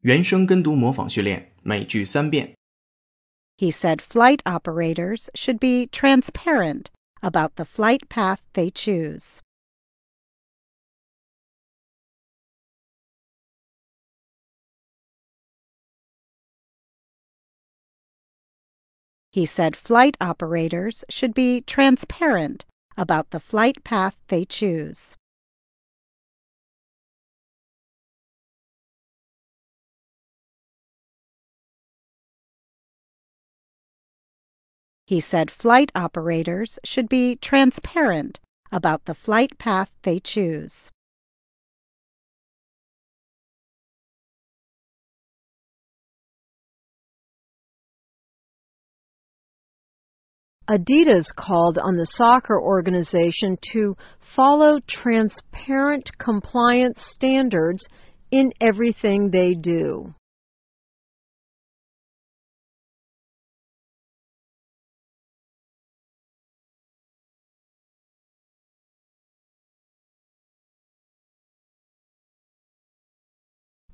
原声跟读模仿训练，每句三遍。 He said flight operators should be transparent about the flight path they choose. He said flight operators should be transparent about the flight path they choose. He said flight operators should be transparent about the flight path they choose. Adidas called on the soccer organization to follow transparent compliance standards in everything they do.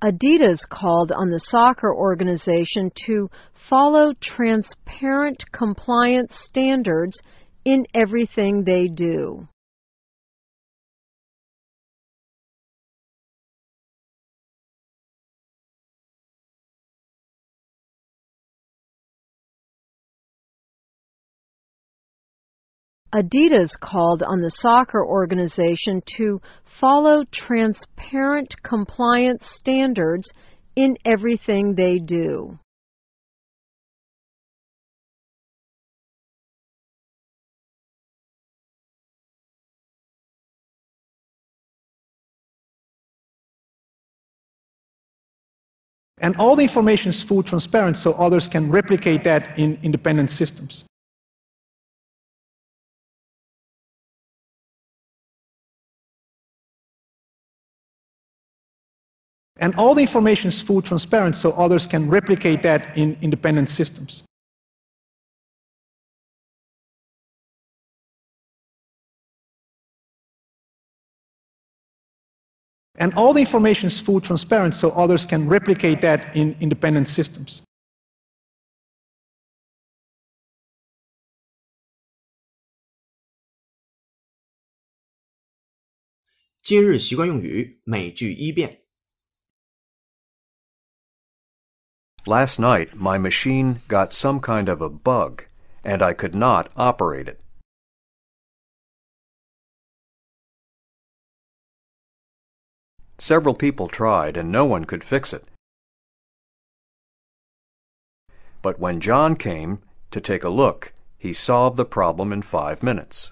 Adidas called on the soccer organization to follow transparent compliance standards in everything they do. Adidas called on the soccer organization to follow transparent compliance standards in everything they do. And all the information is full transparent so others can replicate that in independent systems. And all the information is full transparent so others can replicate that in independent systems. And all the information is full transparent so others can replicate that in independent systems. 今日习惯用语，每句一遍。 Last night, my machine got some kind of a bug, and I could not operate it. Several people tried, and no one could fix it. But when John came to take a look, he solved the problem in five minutes.